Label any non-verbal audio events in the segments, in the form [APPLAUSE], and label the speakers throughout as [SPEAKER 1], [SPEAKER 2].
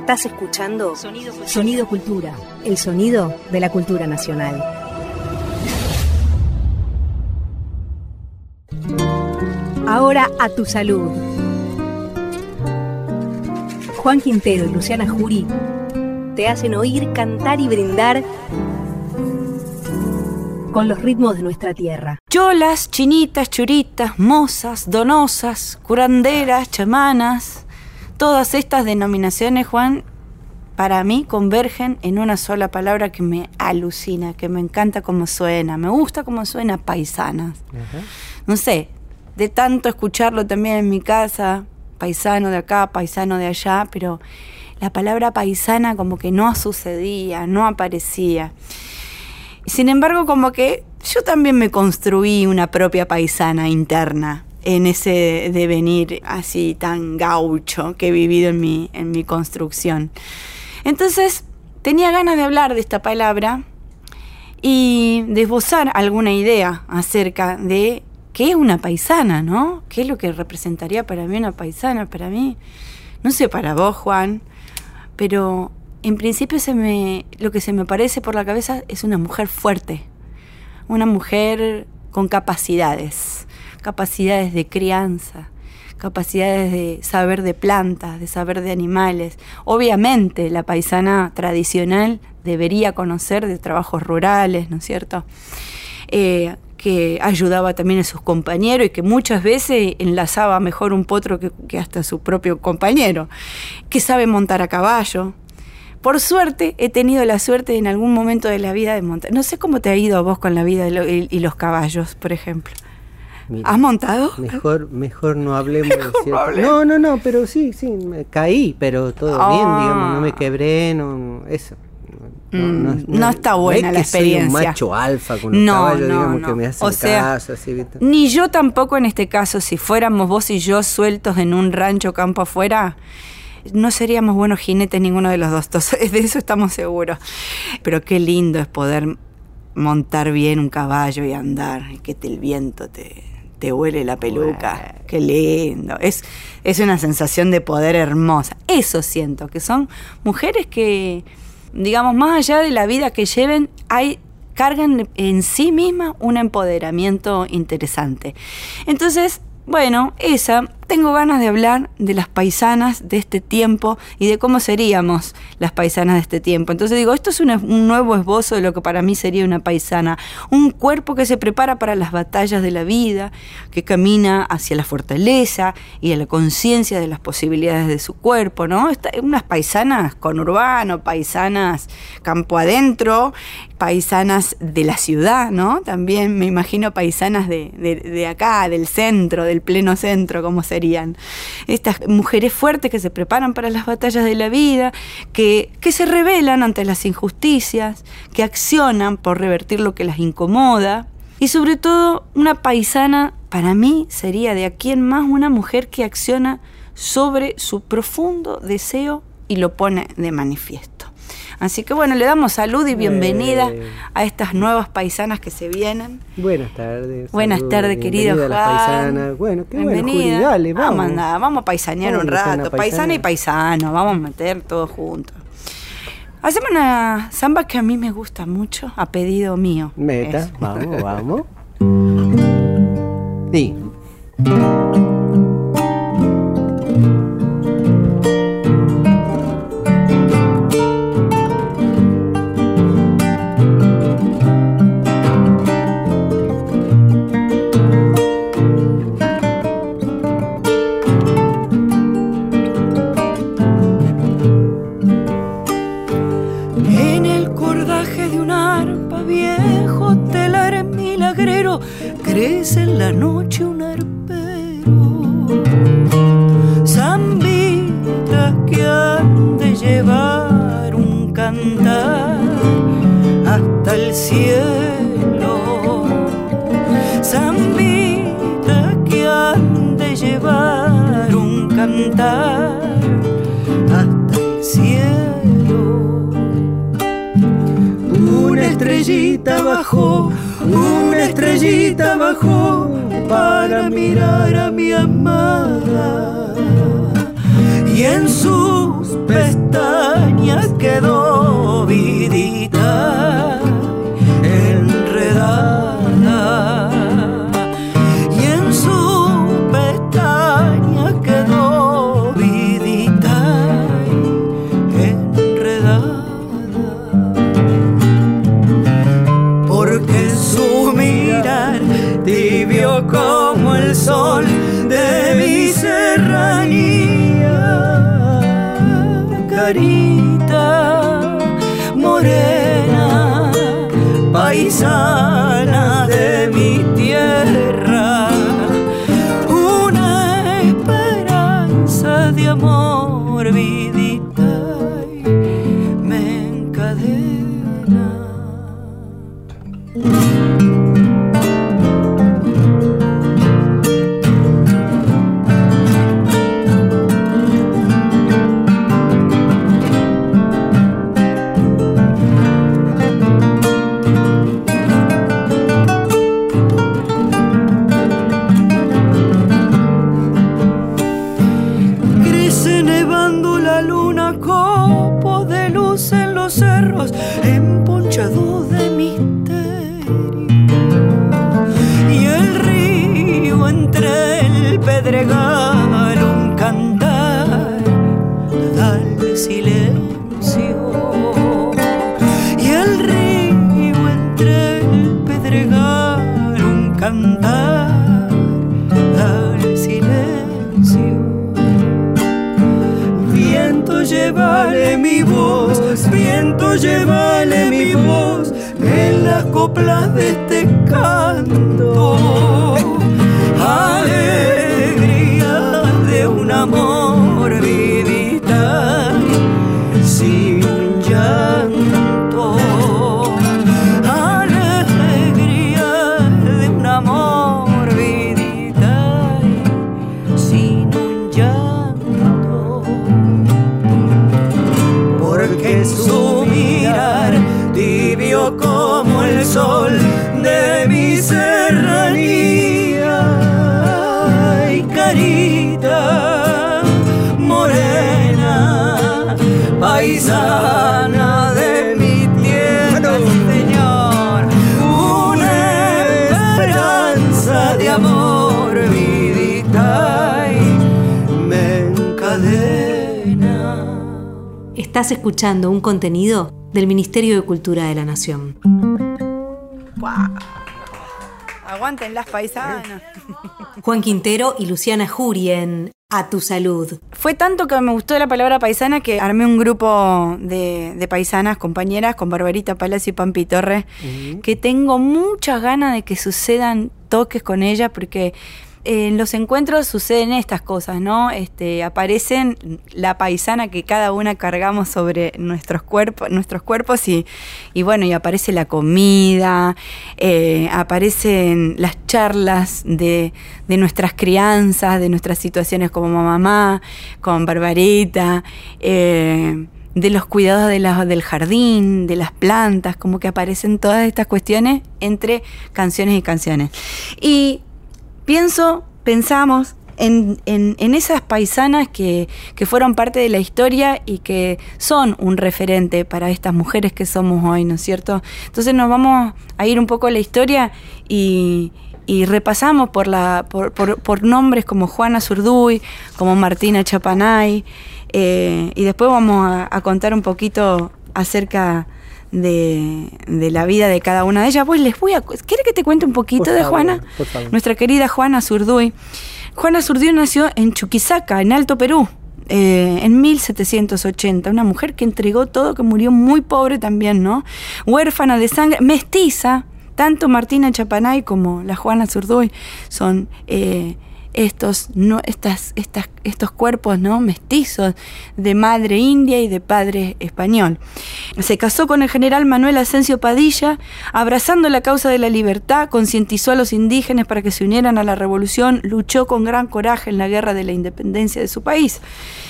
[SPEAKER 1] Estás escuchando
[SPEAKER 2] Sonido Cultura, el sonido de la cultura nacional. Ahora a tu salud. Juan Quintero y Luciana Jury te hacen oír, cantar y brindar con los ritmos de nuestra tierra.
[SPEAKER 3] Cholas, chinitas, churitas, mozas, donosas, curanderas, chamanas, todas estas denominaciones, Juan, para mí convergen en una sola palabra que me alucina, que me encanta cómo suena, me gusta cómo suena paisanas. No sé, de tanto escucharlo también en mi casa, paisano de acá, paisano de allá, pero la palabra paisana como que no sucedía, no aparecía. Sin embargo, como que yo también me construí una propia paisana interna en ese devenir así tan gaucho que he vivido en mi, en mi construcción. Entonces, tenía ganas de hablar de esta palabra y de esbozar alguna idea acerca de qué es una paisana, ¿no? ¿Qué es lo que representaría para mí una paisana? Para mí, no sé para vos, Juan, pero en principio se me, lo que se me parece por la cabeza es una mujer fuerte, una mujer con capacidades, capacidades de crianza, capacidades de saber de plantas, de saber de animales. Obviamente la paisana tradicional debería conocer de trabajos rurales, ¿no es cierto? Eh, que ayudaba también a sus compañeros y que muchas veces enlazaba mejor un potro que, que hasta su propio compañero, que sabe montar a caballo, por suerte, he tenido la suerte en algún momento de la vida de montar. No sé cómo te ha ido a vos con la vida y los caballos, por ejemplo. ¿Has montado?
[SPEAKER 4] Mejor, mejor no hablemos de [LAUGHS] cierto. No, no, no, pero sí, sí, me caí, pero todo bien, ah. digamos, no me quebré, no, eso.
[SPEAKER 3] No, mm, está buena la experiencia.
[SPEAKER 4] Soy un macho alfa con un caballo, digamos, que me hacen o sea, caso, así,
[SPEAKER 3] Ni yo tampoco en este caso, si fuéramos vos y yo sueltos en un rancho campo afuera, no seríamos buenos jinetes ninguno de los dos, [LAUGHS] de eso estamos seguros. Pero qué lindo es poder montar bien un caballo y andar, y que el viento te, te huele la peluca. Qué lindo. Es, es una sensación de poder hermosa. Eso siento, que son mujeres que, digamos, más allá de la vida que lleven, hay cargan en sí mismas un empoderamiento interesante. Entonces, bueno, esa tengo ganas de hablar de las paisanas de este tiempo y de cómo seríamos las paisanas de este tiempo. Entonces digo, esto es un, nuevo esbozo de lo que para mí sería una paisana. Un cuerpo que se prepara para las batallas de la vida, que camina hacia la fortaleza y a la conciencia de las posibilidades de su cuerpo, ¿no? unas paisanas con urbano, paisanas campo adentro, paisanas de la ciudad, ¿no? También me imagino paisanas de, de acá, del centro, del pleno centro, como sería estas mujeres fuertes que se preparan para las batallas de la vida, que, que se rebelan ante las injusticias, que accionan por revertir lo que las incomoda. Y sobre todo, una paisana, para mí, sería de aquí en más una mujer que acciona sobre su profundo deseo y lo pone de manifiesto. Así que bueno, le damos salud y bienvenida eh. a estas nuevas paisanas que se vienen.
[SPEAKER 4] Buenas tardes.
[SPEAKER 3] Buenas tardes, querido Juan.
[SPEAKER 4] Paisanas. Bueno, qué bienvenida.
[SPEAKER 3] dale, vamos. Vamos, vamos a paisanear un rato. Paisana y paisano, vamos a meter todo juntos. Hacemos una samba que a mí me gusta mucho, a pedido mío.
[SPEAKER 4] Meta, vamos, vamos. [LAUGHS] Sí.
[SPEAKER 5] En la noche un arpero. Zambitas que han de llevar un cantar hasta el cielo. Zambitas que han de llevar un cantar hasta el cielo. Una estrellita bajó una estrellita bajó para mirar a mi amada. Y en sus pestañas quedó vidita llévale mi voz en las coplas de este canto.
[SPEAKER 2] Estás escuchando un contenido del Ministerio de Cultura de la Nación.
[SPEAKER 3] Aguanten las paisanas.
[SPEAKER 2] Juan Quintero y Luciana Jury en A tu salud.
[SPEAKER 3] Fue tanto que me gustó la palabra paisana que armé un grupo de, de paisanas, compañeras, con Barbarita Palacio y Pampi Torres, que tengo muchas ganas de que sucedan toques con ellas porque en los encuentros suceden estas cosas, ¿no? Este, aparecen la paisana que cada una cargamos sobre nuestros cuerpos, nuestros cuerpos y, y bueno, y aparece la comida, eh, aparecen las charlas de, de nuestras crianzas, de nuestras situaciones como mamá, con Barbarita, eh, de los cuidados del jardín, de las plantas, como que aparecen todas estas cuestiones entre canciones y canciones. Y pienso, pensamos en, en- esas paisanas que, que fueron parte de la historia y que son un referente para estas mujeres que somos hoy, ¿no es cierto? Entonces nos vamos a ir un poco a la historia y, y repasamos por, la, por, por- por nombres como Juana Zurduy, como Martina Chapanay, eh, y después vamos a, a contar un poquito acerca de, de la vida de cada una de ellas. Pues les voy a... ¿Quiere que te cuente un poquito
[SPEAKER 4] Por
[SPEAKER 3] de
[SPEAKER 4] favor,
[SPEAKER 3] Juana?
[SPEAKER 4] por favor.
[SPEAKER 3] Nuestra querida Juana Zurduy. Juana Zurduy nació en Chuquisaca, en Alto Perú, eh, en 1780. Una mujer que entregó todo, que murió muy pobre también, ¿no? Huérfana de sangre, mestiza. Tanto Martina Chapanay como la Juana Zurduy son eh, estos, no, estas, estas, estos cuerpos ¿no? mestizos de madre india y de padre español. Se casó con el general Manuel Asensio Padilla, abrazando la causa de la libertad, concientizó a los indígenas para que se unieran a la revolución, luchó con gran coraje en la guerra de la independencia de su país.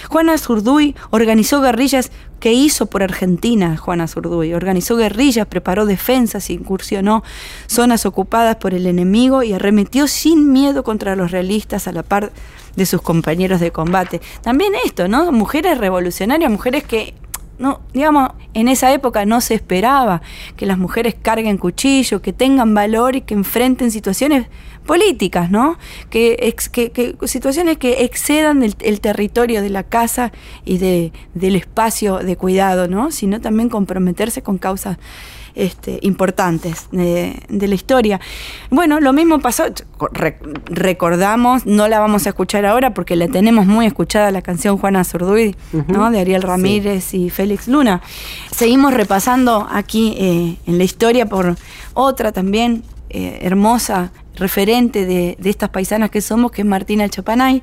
[SPEAKER 3] Juana Zurduy organizó guerrillas que hizo por Argentina, Juana Zurduy. Organizó guerrillas, preparó defensas, incursionó zonas ocupadas por el enemigo y arremetió sin miedo contra los realistas a la par de sus compañeros de combate. También esto, ¿no? Mujeres revolucionarias, mujeres que no, digamos, en esa época no se esperaba que las mujeres carguen cuchillo, que tengan valor y que enfrenten situaciones políticas, ¿no? Que, que, situaciones que excedan el, territorio de la casa y de, del espacio de cuidado, ¿no? Sino también comprometerse con causas este, importantes de, la historia. Bueno, lo mismo pasó, recordamos, no la vamos a escuchar ahora porque la tenemos muy escuchada la canción Juana Zurduy, ¿no? de Ariel Ramírez y Félix Luna. Seguimos repasando aquí eh, en la historia por otra también eh, hermosa referente de, de, estas paisanas que somos, que es Martina Chapanay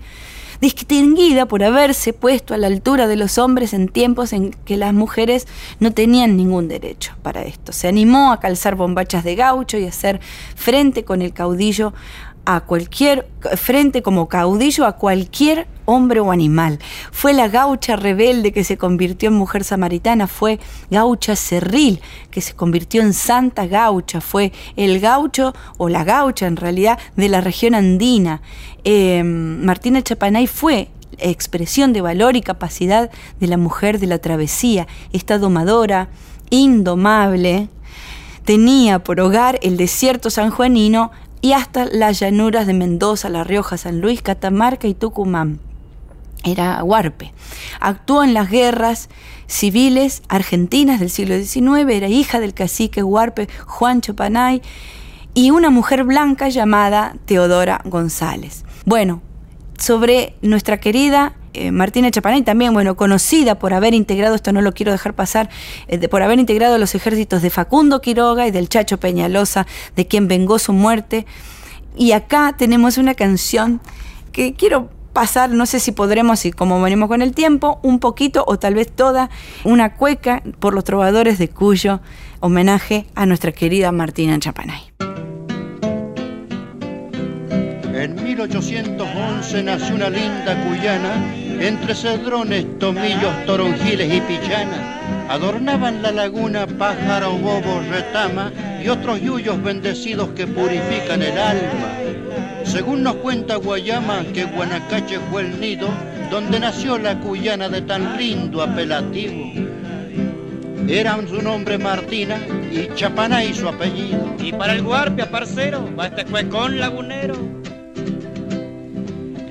[SPEAKER 3] distinguida por haberse puesto a la altura de los hombres en tiempos en que las mujeres no tenían ningún derecho para esto. Se animó a calzar bombachas de gaucho y hacer frente con el caudillo a cualquier frente como caudillo a cualquier hombre o animal. Fue la gaucha rebelde que se convirtió en mujer samaritana, fue gaucha cerril que se convirtió en santa gaucha, fue el gaucho o la gaucha en realidad de la región andina. Eh, Martina Chapanay fue expresión de valor y capacidad de la mujer de la travesía, esta domadora, indomable, tenía por hogar el desierto sanjuanino y hasta las llanuras de Mendoza, La Rioja, San Luis, Catamarca y Tucumán. Era Huarpe. Actuó en las guerras civiles argentinas del siglo XIX, era hija del cacique Huarpe Juan Chopanay y una mujer blanca llamada Teodora González. Bueno, sobre nuestra querida eh, Martina Chapanay, también, bueno, conocida por haber integrado, esto no lo quiero dejar pasar, eh, por haber integrado los ejércitos de Facundo Quiroga y del Chacho Peñalosa, de quien vengó su muerte. Y acá tenemos una canción que quiero pasar, no sé si podremos, y como venimos con el tiempo, un poquito o tal vez toda una cueca por los trovadores de Cuyo, homenaje a nuestra querida Martina Chapanay.
[SPEAKER 1] En 1811 nació una linda cuyana entre cedrones, tomillos, toronjiles y pichanas, adornaban la laguna pájaro, bobo, retama y otros yuyos bendecidos que purifican el alma. Según nos cuenta Guayama, que Guanacache fue el nido donde nació la cuyana de tan lindo apelativo. Eran su nombre Martina y y su apellido.
[SPEAKER 6] Y para el guarpia, parcero, va este con lagunero.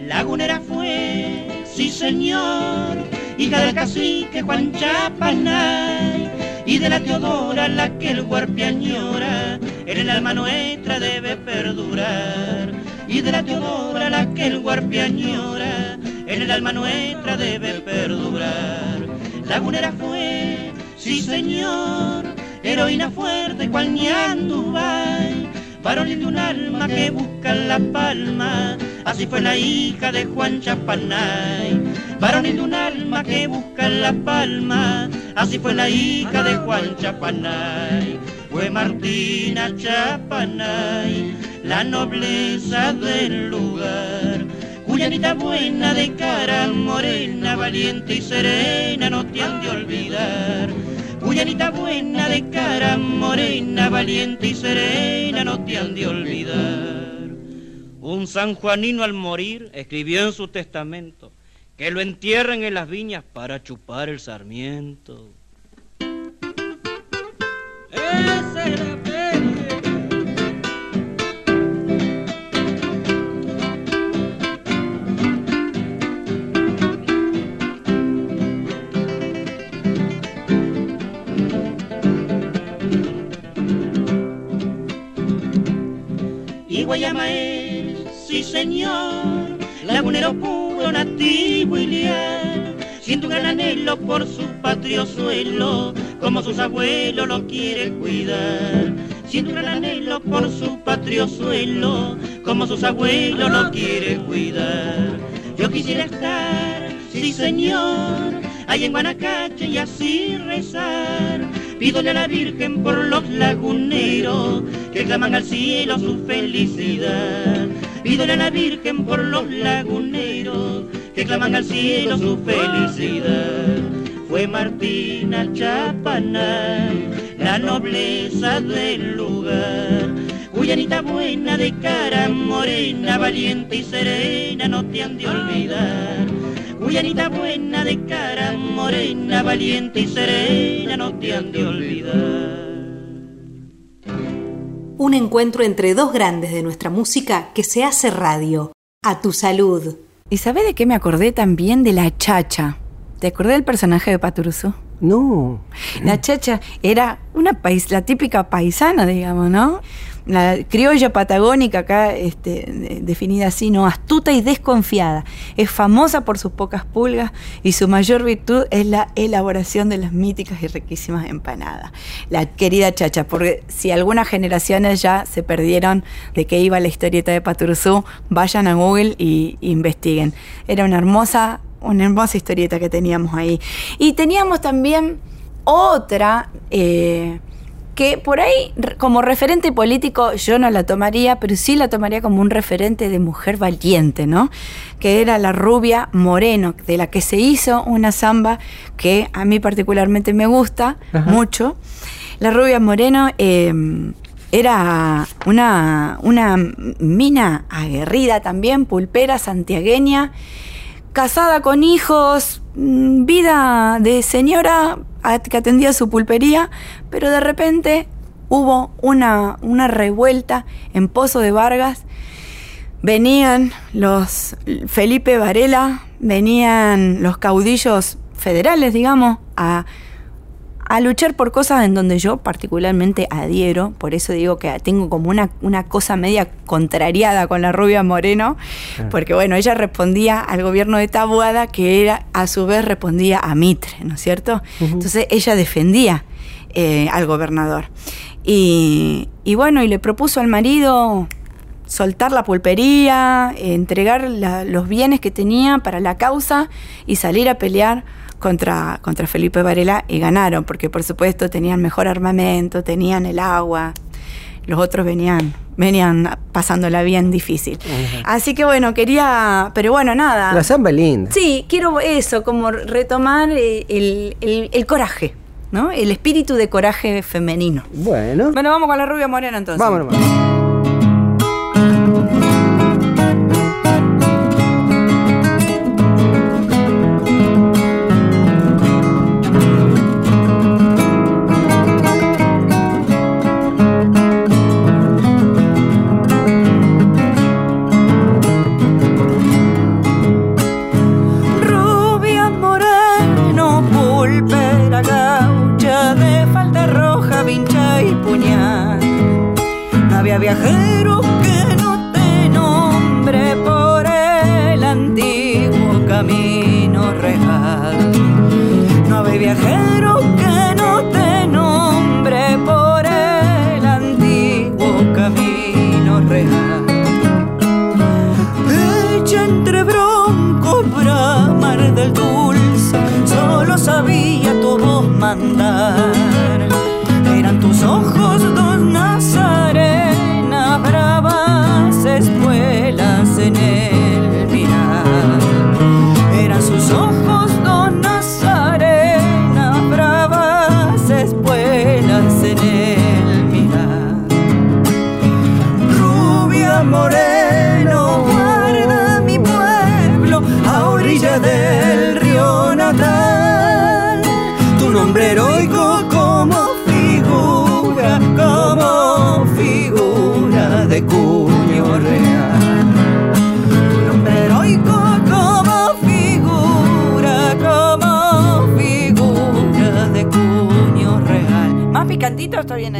[SPEAKER 7] Lagunera fue sí señor, hija del cacique Juan Chapanay y de la Teodora la que el añora, en el alma nuestra debe perdurar. Y de la Teodora la que el añora, en el alma nuestra debe perdurar. Lagunera fue, sí señor, heroína fuerte cual Ñandubay, varonil de un alma que busca la palma Así fue la hija de Juan Chapanay, varonil de un alma que busca la palma. Así fue la hija de Juan Chapanay, fue Martina Chapanay, la nobleza del lugar. Cuyanita buena de cara, morena, valiente y serena, no te han de olvidar. Cuyanita buena de cara, morena, valiente y serena, no te han de olvidar.
[SPEAKER 6] Un sanjuanino al morir escribió en su testamento que lo entierren en las viñas para chupar el sarmiento.
[SPEAKER 7] Y Guayama sí señor, lagunero puro, nativo y leal, siente un gran anhelo por su patrio suelo, como sus abuelos lo quieren cuidar. Siente un gran anhelo por su patrio suelo, como sus abuelos lo quieren cuidar. Yo quisiera estar, sí señor, ahí en Guanacache y así rezar. Pídole a la Virgen por los laguneros que claman al cielo su felicidad. Pídele a la Virgen por los laguneros que claman al cielo su felicidad. Fue Martina Chapanay, la nobleza del lugar. Cuyanita buena de cara morena, valiente y serena, no te han de olvidar. Cuyanita buena de cara morena valiente y serena, no te han de olvidar.
[SPEAKER 2] Un encuentro entre dos grandes de nuestra música que se hace radio. A tu salud.
[SPEAKER 3] ¿Y sabés de qué me acordé también? De la chacha. ¿Te acordé del personaje de Paturuzú?
[SPEAKER 5] No.
[SPEAKER 3] La chacha era una país, la típica paisana, digamos, ¿no? La criolla patagónica acá este, definida así, ¿no? Astuta y desconfiada. Es famosa por sus pocas pulgas y su mayor virtud es la elaboración de las míticas y riquísimas empanadas. La querida chacha, porque si algunas generaciones ya se perdieron de qué iba la historieta de Paturuzú, vayan a Google y investiguen. Era una hermosa una hermosa historieta que teníamos ahí. Y teníamos también otra eh, que por ahí como referente político yo no la tomaría, pero sí la tomaría como un referente de mujer valiente, ¿no? Que era la rubia Moreno, de la que se hizo una samba que a mí particularmente me gusta mucho. La rubia Moreno... Eh, era una, una mina aguerrida también, pulpera, santiagueña, casada con hijos, mm, vida de señora que atendía su pulpería, pero de repente hubo una, una revuelta en Pozo de Vargas. Venían los Felipe Varela, venían los caudillos federales, digamos, a a luchar por cosas en donde yo particularmente adhiero, por eso digo que tengo como una, una cosa media contrariada con la rubia Moreno, porque bueno, ella respondía al gobierno de Tabuada, que era a su vez respondía a Mitre, ¿no es cierto? Entonces ella defendía eh, al gobernador. Y, bueno, y le propuso al marido soltar la pulpería, entregar los bienes que tenía para la causa y salir a pelear contra, contra Felipe Varela y ganaron, porque por supuesto tenían mejor armamento, tenían el agua, los otros venían, venían pasándola bien difícil. Así que bueno, quería, pero bueno, nada.
[SPEAKER 5] La samba linda.
[SPEAKER 3] Sí, quiero eso, como retomar eh, el, el, coraje, ¿no? El espíritu de coraje femenino.
[SPEAKER 5] Bueno.
[SPEAKER 3] Bueno, vamos con la rubia morena entonces.
[SPEAKER 5] Vámonos.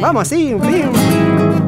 [SPEAKER 5] Vamos así, bien.
[SPEAKER 4] Juntito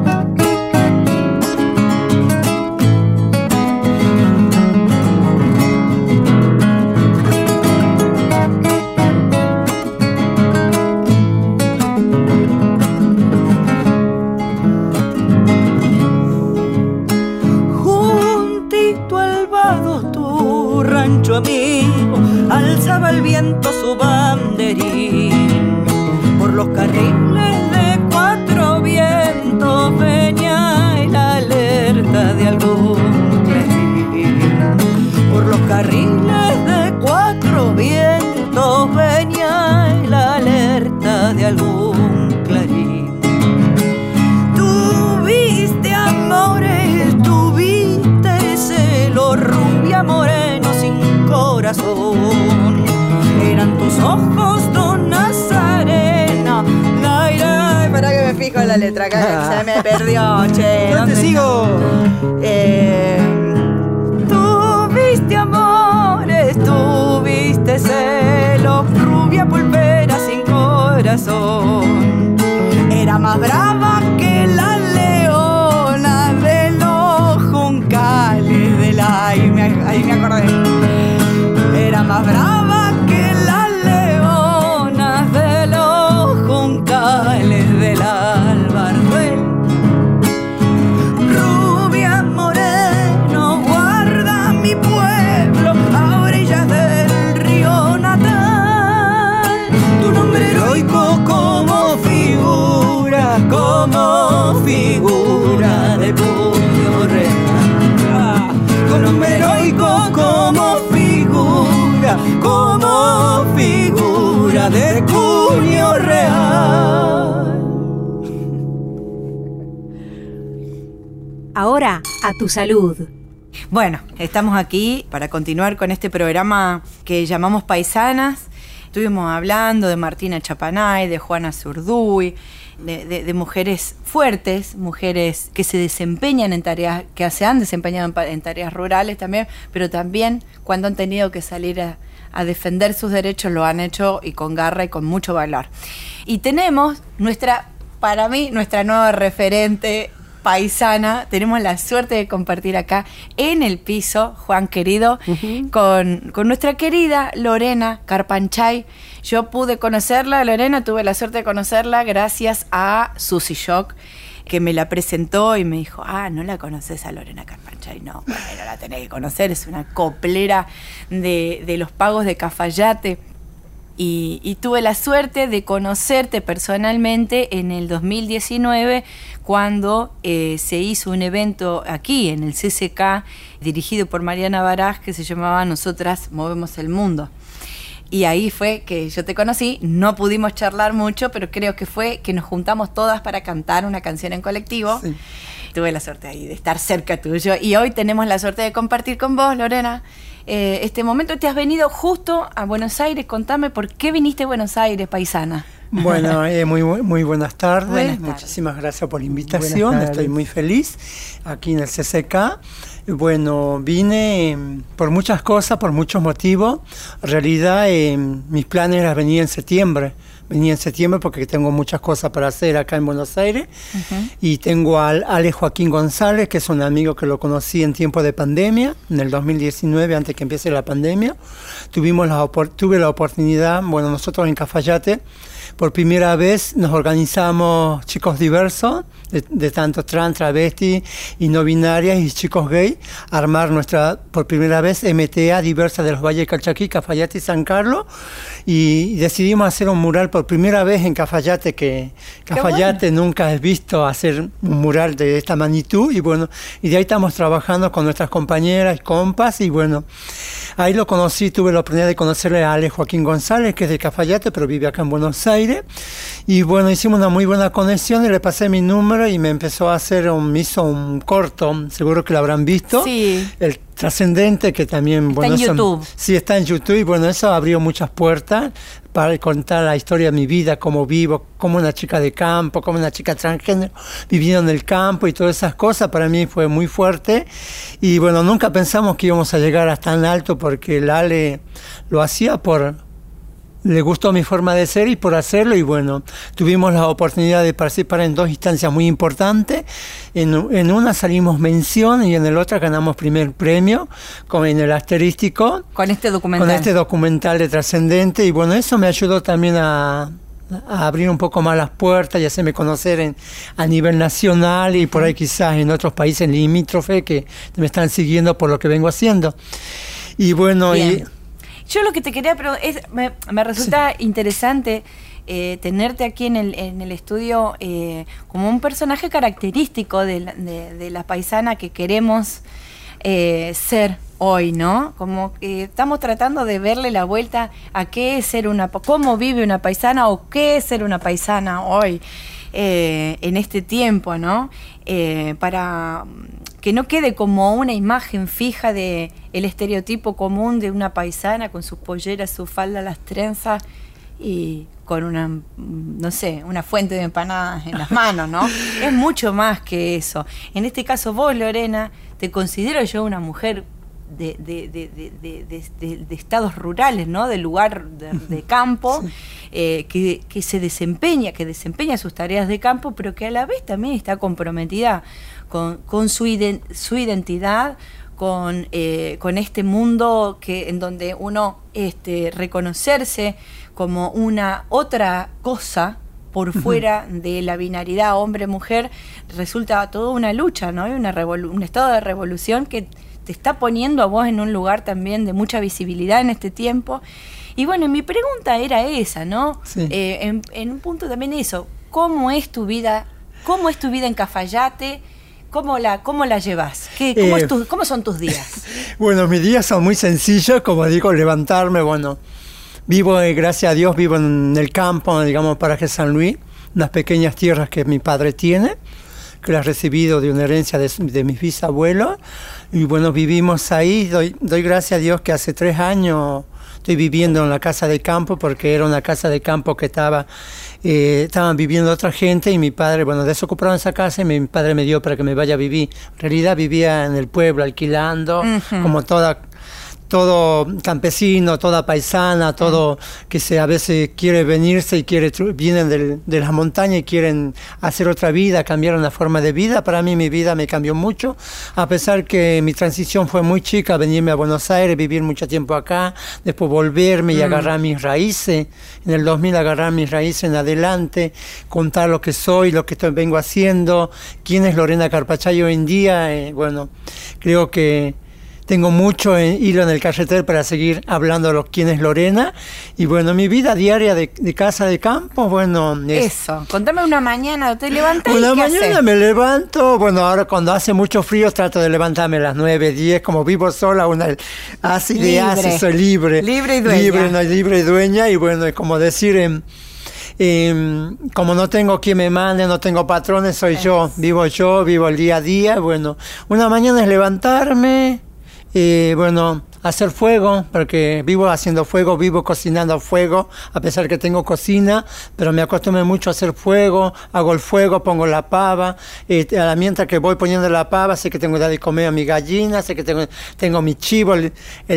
[SPEAKER 3] ojos, don Nazareno. Para que me fijo en la letra, acá se me perdió, che. [LAUGHS]
[SPEAKER 4] ¿Dónde sigo?
[SPEAKER 3] Eh, tuviste amores, tuviste celos, rubia pulpera sin corazón. Era más brava que la leona de los juncales del ahí me, ahí me acordé. Era más brava de cuño real.
[SPEAKER 2] Ahora, a tu salud.
[SPEAKER 3] Bueno, estamos aquí para continuar con este programa que llamamos Paisanas. Estuvimos hablando de Martina Chapanay, de Juana Zurduy, de, de- de mujeres fuertes, mujeres que se desempeñan en tareas, que se han desempeñado en, en tareas rurales también, pero también cuando han tenido que salir a, a defender sus derechos lo han hecho y con garra y con mucho valor. Y tenemos nuestra, para mí, nuestra nueva referente paisana. Tenemos la suerte de compartir acá en el piso, Juan querido, con, con nuestra querida Lorena Carpanchay. Yo pude conocerla, Lorena, tuve la suerte de conocerla gracias a Susy Shock que me la presentó y me dijo, ah, ¿no la conoces a Lorena Carpanchay? No, bueno, la tenés que conocer, es una coplera de, de los pagos de Cafayate. Y, y tuve la suerte de conocerte personalmente en el 2019 cuando eh, se hizo un evento aquí en el CCK dirigido por Mariana Baraj que se llamaba Nosotras Movemos el Mundo. Y ahí fue que yo te conocí, no pudimos charlar mucho, pero creo que fue que nos juntamos todas para cantar una canción en colectivo. Tuve la suerte ahí de estar cerca tuyo y hoy tenemos la suerte de compartir con vos, Lorena, eh, este momento. Te has venido justo a Buenos Aires, contame por qué viniste a Buenos Aires, paisana.
[SPEAKER 8] Bueno, [LAUGHS] eh, muy, muy buenas tardes.
[SPEAKER 3] Buenas tardes.
[SPEAKER 8] Muchísimas gracias por la invitación. Estoy muy feliz aquí en el CCK. Bueno, vine eh, por muchas cosas, por muchos motivos. En realidad, eh, mis planes eran venir en septiembre. Venía en septiembre porque tengo muchas cosas para hacer acá en Buenos Aires. Y tengo al Ale Joaquín González, que es un amigo que lo conocí en tiempo de pandemia, en el 2019, antes que empiece la pandemia. Tuvimos la, tuve la oportunidad, bueno, nosotros en Cafayate, por primera vez nos organizamos chicos diversos, de, de tanto trans, travesti y no binarias y chicos gay, armar nuestra, por primera vez, MTA diversa de los Valles Calchaquí, Cafayate y San Carlos. Y decidimos hacer un mural por primera vez en Cafayate, que Cafayate nunca has visto hacer un mural de esta magnitud. Y bueno, y de ahí estamos trabajando con nuestras compañeras y compas. Y bueno, ahí lo conocí, tuve la oportunidad de conocerle a Ale Joaquín González, que es de Cafayate, pero vive acá en Buenos Aires. Y bueno, hicimos una muy buena conexión y le pasé mi número y me empezó a hacer un, hizo un corto, seguro que lo habrán visto.
[SPEAKER 3] Sí.
[SPEAKER 8] El trascendente que también bueno
[SPEAKER 3] en
[SPEAKER 8] eso-
[SPEAKER 3] YouTube.
[SPEAKER 8] sí está en YouTube y bueno eso abrió muchas puertas para contar la historia de mi vida cómo vivo como una chica de campo como una chica transgénero viviendo en el campo y todas esas cosas para mí fue muy fuerte y bueno nunca pensamos que íbamos a llegar hasta tan alto porque el Ale lo hacía por le gustó mi forma de ser y por hacerlo y bueno, tuvimos la oportunidad de participar en dos instancias muy importantes. En, en una salimos mención y en el otra ganamos primer premio con, en el asterístico
[SPEAKER 3] Con este documental.
[SPEAKER 8] con este documental de trascendente y bueno, eso me ayudó también a, a abrir un poco más las puertas y hacerme conocer en, a nivel nacional y por ahí quizás en otros países limítrofes que me están siguiendo por lo que vengo haciendo. Y bueno, y.
[SPEAKER 3] Yo lo que te quería pero es, me, me resulta interesante eh, tenerte aquí en el, en el estudio eh, como un personaje característico de la, de- de la paisana que queremos eh, ser hoy, ¿no? Como que estamos tratando de verle la vuelta a qué es ser una, cómo vive una paisana o qué es ser una paisana hoy en este tiempo, ¿no? Para que no quede como una imagen fija de el estereotipo común de una paisana con sus polleras, su falda, las trenzas y con una, no sé, una fuente de empanadas en las manos, ¿no? [LAUGHS] es mucho más que eso. En este caso vos, Lorena, te considero yo una mujer de, de, de, de estados rurales, ¿no? De lugar de, [LAUGHS] campo, eh, que, que, se desempeña, que desempeña sus tareas de campo, pero que a la vez también está comprometida con, con su, su identidad, con, eh, con este mundo que, en donde uno este, reconocerse como una otra cosa por fuera de la binaridad hombre-mujer resulta toda una lucha, ¿no? Una un estado de revolución que te está poniendo a vos en un lugar también de mucha visibilidad en este tiempo. Y bueno, mi pregunta era esa, ¿no? Eh, en, en, un punto también eso, ¿cómo es tu vida, cómo es tu vida en Cafayate? ¿Cómo la, cómo la llevas? ¿Qué, cómo, eh, ¿Cómo, son tus días? [LAUGHS]
[SPEAKER 8] bueno, mis días son muy sencillos, como digo, levantarme, bueno, vivo, eh, gracias a Dios, vivo en el campo, digamos, paraje San Luis, unas pequeñas tierras que mi padre tiene, que las he recibido de una herencia de, mis bisabuelos, y bueno, vivimos ahí, doy, doy gracias a Dios que hace tres años estoy viviendo en la casa de campo porque era una casa de campo que estaba eh, estaban viviendo otra gente y mi padre, bueno, desocuparon esa casa y mi padre me dio para que me vaya a vivir. En realidad vivía en el pueblo alquilando, como toda todo campesino, toda paisana, todo que se a veces quiere venirse y quiere vienen de las montañas y quieren hacer otra vida, cambiar una forma de vida. Para mí mi vida me cambió mucho, a pesar que mi transición fue muy chica, venirme a Buenos Aires, vivir mucho tiempo acá, después volverme y mm. agarrar mis raíces. En el 2000 agarrar mis raíces en adelante, contar lo que soy, lo que estoy, vengo haciendo, quién es Lorena Carpachay hoy en día. Eh, bueno, creo que tengo mucho hilo en el carretel para seguir hablando de quién es Lorena. Y bueno, mi vida diaria de, casa de campo, bueno...
[SPEAKER 3] Eso, contame una mañana, ¿te levantas
[SPEAKER 8] Una mañana me levanto, bueno, ahora cuando hace mucho frío trato de levantarme a las 9, 10, como vivo sola, una así de así, soy libre.
[SPEAKER 3] Libre y dueña.
[SPEAKER 8] Libre, no, libre y dueña, y bueno, es como decir... como no tengo quien me mande, no tengo patrones, soy yo, vivo yo, vivo el día a día. Bueno, una mañana es levantarme, y bueno, hacer fuego, porque vivo haciendo fuego, vivo cocinando fuego, a pesar que tengo cocina, pero me acostumbré mucho a hacer fuego, hago el fuego, pongo la pava, y mientras que voy poniendo la pava, sé que tengo que de comer a mi gallina, sé que tengo, tengo mi chivo, el,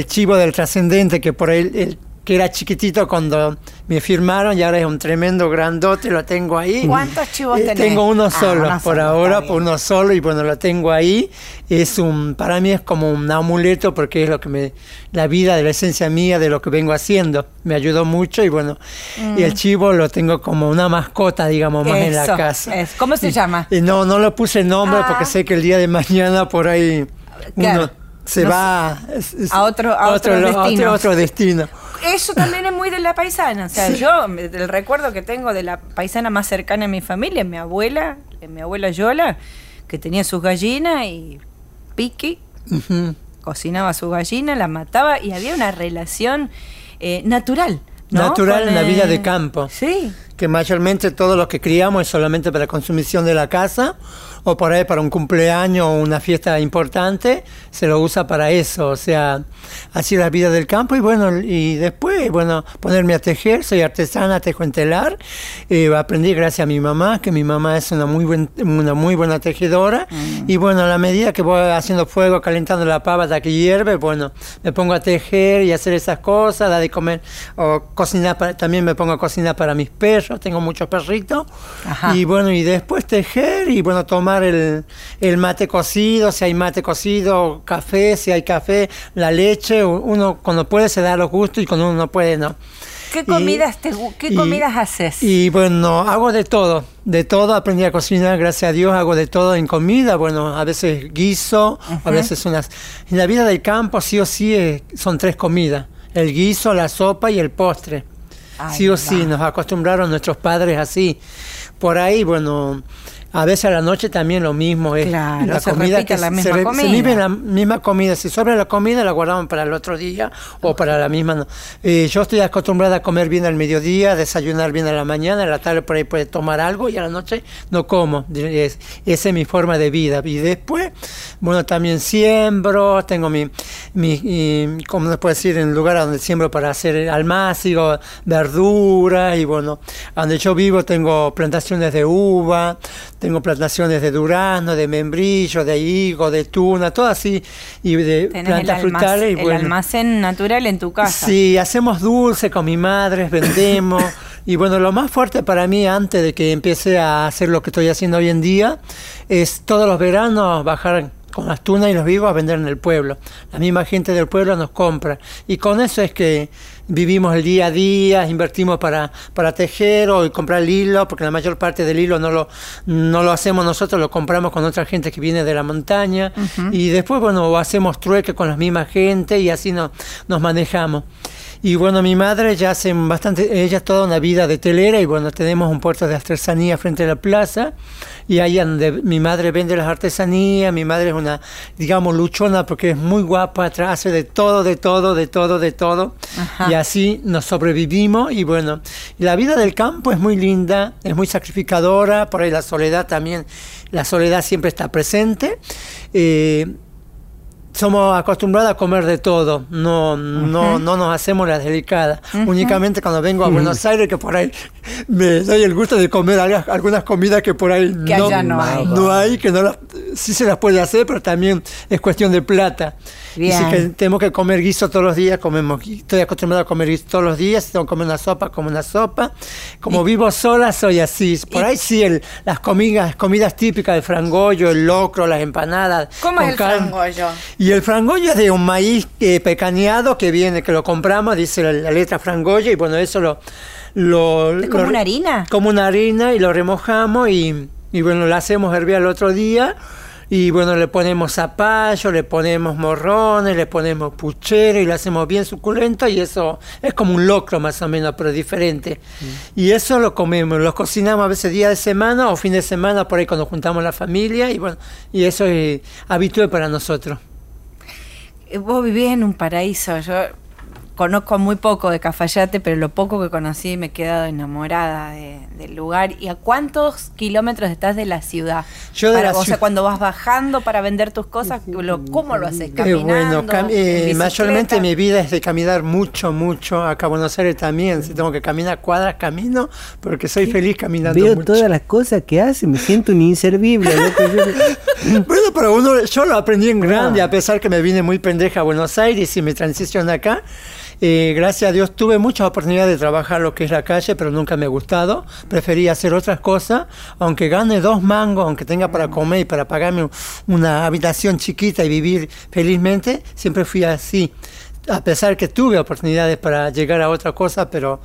[SPEAKER 8] chivo del trascendente, que por ahí... El, que era chiquitito cuando me firmaron y ahora es un tremendo grandote, lo tengo ahí.
[SPEAKER 3] ¿Cuántos chivos
[SPEAKER 8] eh,
[SPEAKER 3] tenés?
[SPEAKER 8] Tengo uno ah, solo, por ahora, por uno solo, y bueno, lo tengo ahí. Es un, para mí es como un amuleto porque es lo que me, la vida de la esencia mía, de lo que vengo haciendo. Me ayudó mucho y bueno, y el mm. chivo lo tengo como una mascota, digamos, más en la casa.
[SPEAKER 3] ¿Cómo se llama?
[SPEAKER 8] Y no, no le puse nombre ah. porque sé que el día de mañana por ahí uno se va
[SPEAKER 3] a otro, a otro,
[SPEAKER 8] otro, otro destino
[SPEAKER 3] eso también es muy de la paisana. O sea, yo, el recuerdo que tengo de la paisana más cercana a mi familia, mi abuela, mi abuela Yola, que tenía sus gallinas y piqui, cocinaba su gallina, la mataba y había una relación eh, natural.
[SPEAKER 8] Natural en la vida de campo.
[SPEAKER 3] Sí.
[SPEAKER 8] Que mayormente todo lo que criamos es solamente para consumición de la casa o por ahí para un cumpleaños o una fiesta importante, se lo usa para eso, o sea, así la vida del campo. Y bueno, y después, bueno, ponerme a tejer, soy artesana, tejo en telar, eh, aprendí gracias a mi mamá, que mi mamá es una muy, buen, una muy buena tejedora. Mm. y bueno, a la medida que voy haciendo fuego, calentando la pava hasta que hierve, bueno, me pongo a tejer y hacer esas cosas, la de comer o cocinar, también me pongo a cocinar para mis perros, tengo muchos perritos y bueno, y después tejer y bueno, tomar el, el, mate cocido, si hay mate cocido, café, si hay café, la leche, uno cuando puede se da los gustos y cuando uno no puede no.
[SPEAKER 3] ¿Qué comidas, te, qué comidas haces?
[SPEAKER 8] Y bueno, hago de todo, de todo, aprendí a cocinar, gracias a Dios, hago de todo en comida, bueno, a veces guiso, a veces unas... En la vida del campo sí o sí son tres comidas, el guiso, la sopa y el postre. Sí o sí, nos acostumbraron nuestros padres así. Por ahí, bueno, A veces a la noche también lo mismo es
[SPEAKER 3] Claro,
[SPEAKER 8] la
[SPEAKER 3] se
[SPEAKER 8] comida que
[SPEAKER 3] la
[SPEAKER 8] se
[SPEAKER 3] misma
[SPEAKER 8] re-
[SPEAKER 3] comida.
[SPEAKER 8] se vive la misma comida. Si sobra la comida la guardamos para el otro día o para la misma. no. Eh, yo estoy acostumbrada a comer bien al mediodía, desayunar bien a la mañana, a la tarde por ahí puede tomar algo y a la noche no como. Es- esa es mi forma de vida. Y después, bueno, también siembro, tengo mi, mi y, ¿cómo se puede decir? En el lugar donde siembro para hacer almácigo, verduras y bueno, donde yo vivo tengo plantaciones de uva, tengo plantaciones de durazno, de membrillo, de higo, de tuna, todo así, y de
[SPEAKER 3] Tenés el,
[SPEAKER 8] plantas
[SPEAKER 3] almacén,
[SPEAKER 8] frutales. Y
[SPEAKER 3] el
[SPEAKER 8] bueno,
[SPEAKER 3] almacén natural en tu casa.
[SPEAKER 8] Sí, hacemos dulce con mi madre, vendemos. [LAUGHS] y bueno, lo más fuerte para mí antes de que empiece a hacer lo que estoy haciendo hoy en día es todos los veranos bajar con las tunas y los vivos a vender en el pueblo. La misma gente del pueblo nos compra. Y con eso es que vivimos el día a día, invertimos para, para tejer o comprar el hilo, porque la mayor parte del hilo no lo, no lo hacemos nosotros, lo compramos con otra gente que viene de la montaña. Y después, bueno, hacemos trueque con la misma gente y así no, nos manejamos. Y bueno, mi madre ya hace bastante, ella toda una vida de telera y bueno, tenemos un puerto de artesanía frente a la plaza y ahí donde mi madre vende las artesanías, mi madre es una, digamos, luchona porque es muy guapa, hace de todo, de todo, de todo, de todo
[SPEAKER 3] Ajá.
[SPEAKER 8] Y así nos sobrevivimos. Y bueno, la vida del campo es muy linda, es muy sacrificadora, por ahí la soledad también, la soledad siempre está presente. Eh, somos acostumbrados a comer de todo, no, no, no nos hacemos las delicadas. Únicamente cuando vengo a Buenos Aires, que por ahí me doy el gusto de comer algunas comidas que por ahí
[SPEAKER 3] Que allá no hay.
[SPEAKER 8] no hay, que no las, sí se las puede hacer, pero también es cuestión de plata. Y si
[SPEAKER 3] Bien.
[SPEAKER 8] que tenemos que comer guiso todos los días, comemos Estoy acostumbrado a comer guiso todos los días, tengo que comer una sopa, como una sopa. Como vivo sola, soy así. Por ahí sí, el- las comidas, comidas típicas, el frangollo, el locro, las empanadas.
[SPEAKER 3] ¿Cómo es el
[SPEAKER 8] carne.
[SPEAKER 3] frangollo?
[SPEAKER 8] Y el frangollo es de un maíz eh, pecaneado que viene, que lo compramos, dice la, la letra frangollo, y bueno, eso lo... lo
[SPEAKER 3] ¿Es como
[SPEAKER 8] lo-
[SPEAKER 3] una harina?
[SPEAKER 8] Como una harina y lo remojamos y, y bueno, lo hacemos hervir al otro día. Y bueno, le ponemos zapallo, le ponemos morrones, le ponemos puchero y lo hacemos bien suculento y eso es como un locro más o menos, pero diferente. Y eso lo comemos, lo cocinamos a veces día de semana o fin de semana por ahí cuando juntamos la familia y bueno, y eso es habitual para nosotros.
[SPEAKER 3] Eh, Vos vivís en un paraíso. Yo conozco muy poco de Cafayate, pero lo poco que conocí me he quedado enamorada de- del lugar. ¿Y a cuántos kilómetros estás de la ciudad?
[SPEAKER 8] Yo de
[SPEAKER 3] Para-
[SPEAKER 8] la
[SPEAKER 3] o sea, cuando vas bajando para vender tus cosas, lo- ¿cómo lo haces?
[SPEAKER 8] Eh,
[SPEAKER 3] ¿Caminando?
[SPEAKER 8] bueno, cam- eh,
[SPEAKER 3] ¿En
[SPEAKER 8] mayormente mi vida es de caminar mucho, mucho. Acá a Buenos Aires también. Si tengo que caminar cuadras, camino, porque soy feliz caminando
[SPEAKER 4] Veo
[SPEAKER 8] mucho.
[SPEAKER 4] todas las cosas que hace, me siento un inservible. [LAUGHS]
[SPEAKER 8] Bueno, pero uno, yo lo aprendí en grande,
[SPEAKER 4] Ah.
[SPEAKER 8] a pesar que me vine muy pendeja a Buenos Aires y me transicioné acá. Eh, gracias a Dios tuve muchas oportunidades de trabajar lo que es la calle, pero nunca me ha gustado. Preferí hacer otras cosas, aunque gane dos mangos, aunque tenga para comer y para pagarme una habitación chiquita y vivir felizmente, siempre fui así. A pesar que tuve oportunidades para llegar a otra cosa, pero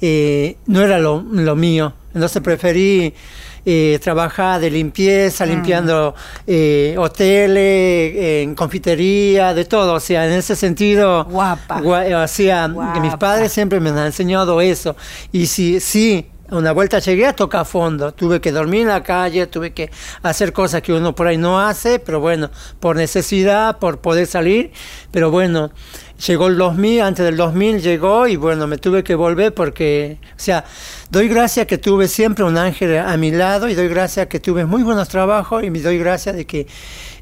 [SPEAKER 8] eh, no era lo, lo mío. Entonces preferí eh, trabajar de limpieza, limpiando eh, hoteles, en confitería, de todo. O sea, en ese sentido,
[SPEAKER 3] Guapa.
[SPEAKER 8] gua- o sea, que mis
[SPEAKER 3] Guapa.
[SPEAKER 8] padres siempre me han enseñado eso. Y si, sí, una vuelta llegué a tocar fondo. Tuve que dormir en la calle, tuve que hacer cosas que uno por ahí no hace, pero bueno, por necesidad, por poder salir. Pero bueno, llegó el 2000, antes del 2000 llegó y bueno, me tuve que volver porque, o sea, doy gracias que tuve siempre un ángel a mi lado y doy gracias que tuve muy buenos trabajos y me doy gracias de que...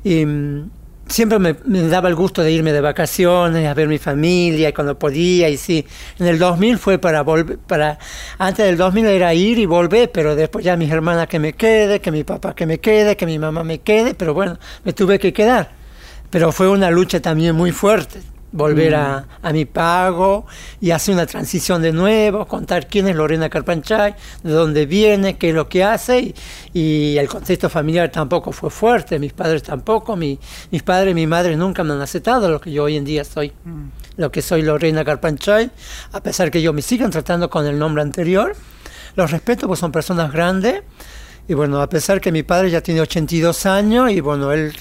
[SPEAKER 8] em, siempre me, me daba el gusto de irme de vacaciones, a ver mi familia cuando podía y sí. En el 2000 fue para volver, para antes del 2000 era ir y volver, pero después ya mis hermanas que me quede, que mi papá que me quede, que mi mamá me quede, pero bueno, me tuve que quedar. Pero fue una lucha también muy fuerte. Volver a, a mi pago y hacer una transición de nuevo, contar quién es Lorena Carpanchay, de dónde viene, qué es lo que hace. Y, y el contexto familiar tampoco fue fuerte, mis padres tampoco, mi- mis padres y mi madre nunca me han aceptado lo que yo hoy en día soy, lo que soy Lorena Carpanchay, a pesar que yo me sigan tratando con el nombre anterior. Los respeto, pues son personas grandes. Y bueno, a pesar que mi padre ya tiene 82 años y bueno, él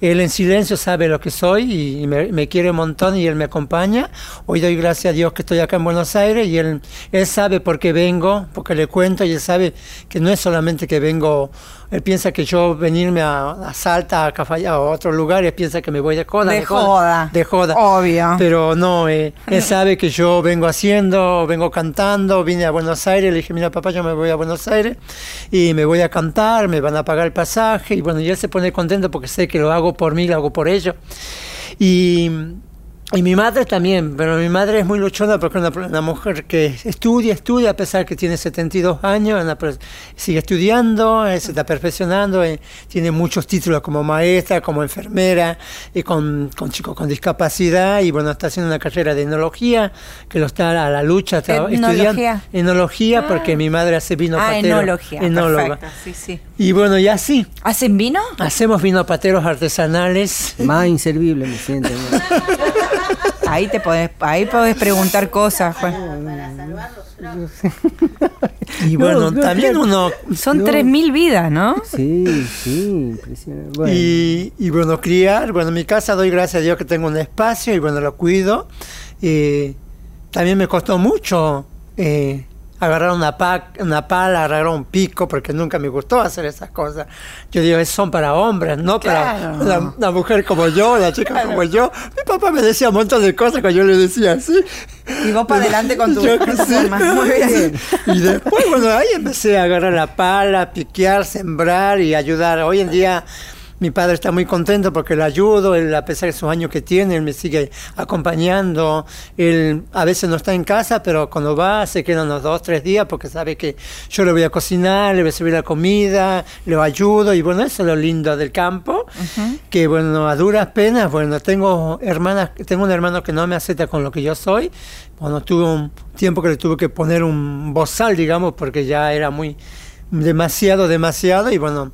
[SPEAKER 8] él en silencio sabe lo que soy y me, quiere un montón y él me acompaña. Hoy doy gracias a Dios que estoy acá en Buenos Aires y él, él sabe por qué vengo, porque le cuento y él sabe que no es solamente que vengo él piensa que yo venirme a, Salta, a Cafayá, a otros lugares, piensa que me voy de joda.
[SPEAKER 3] De, joda,
[SPEAKER 8] De joda.
[SPEAKER 3] Obvio.
[SPEAKER 8] Pero no, eh, él sabe que yo vengo haciendo, vengo cantando, vine a Buenos Aires, le dije, mira papá, yo me voy a Buenos Aires y me voy a cantar, me van a pagar el pasaje y bueno, y él se pone contento porque sé que lo hago por mí, lo hago por ellos. Y y mi madre también, pero mi madre es muy luchona porque es una, mujer que estudia, estudia, a pesar que tiene 72 años, sigue estudiando, eh, se está perfeccionando, eh, tiene muchos títulos como maestra, como enfermera, y con, con, chicos con discapacidad, y bueno, está haciendo una carrera de enología, que lo está a la lucha, estudiando enología, porque mi madre hace vino
[SPEAKER 3] ah, patero. Enología,
[SPEAKER 8] enóloga.
[SPEAKER 3] sí, sí.
[SPEAKER 8] Y bueno, y así.
[SPEAKER 3] ¿Hacen vino?
[SPEAKER 8] Hacemos vino pateros artesanales.
[SPEAKER 4] Más inservible me siento. [LAUGHS]
[SPEAKER 3] Ahí te podés, ahí podés preguntar cosas,
[SPEAKER 8] Y bueno, también uno...
[SPEAKER 3] Son tres mil vidas, ¿no?
[SPEAKER 4] Sí, sí, impresionante.
[SPEAKER 8] Y, bueno, criar, bueno, en mi casa doy gracias a Dios que tengo un espacio y bueno, lo cuido. Y también me costó mucho eh, agarrar una, una pala, agarrar un pico, porque nunca me gustó hacer esas cosas. Yo digo, son para hombres, no para la, mujer como yo, la chica como yo. Mi papá me decía un montón de cosas que yo le decía así.
[SPEAKER 3] Y vos para adelante con tu. Muy bien.
[SPEAKER 8] Y después, bueno, ahí empecé a agarrar la pala, piquear, sembrar y ayudar. Hoy en día mi padre está muy contento porque le ayudo, él, a pesar de sus años que tiene, él me sigue acompañando. Él a veces no está en casa, pero cuando va se queda unos dos, tres días porque sabe que yo le voy a cocinar, le voy a servir la comida, le ayudo. Y bueno, eso es lo lindo del campo, que bueno, a duras penas, bueno, tengo hermanas, tengo un hermano que no me acepta con lo que yo soy. Bueno, tuve un tiempo que le tuve que poner un bozal, digamos, porque ya era muy demasiado, demasiado. Y bueno,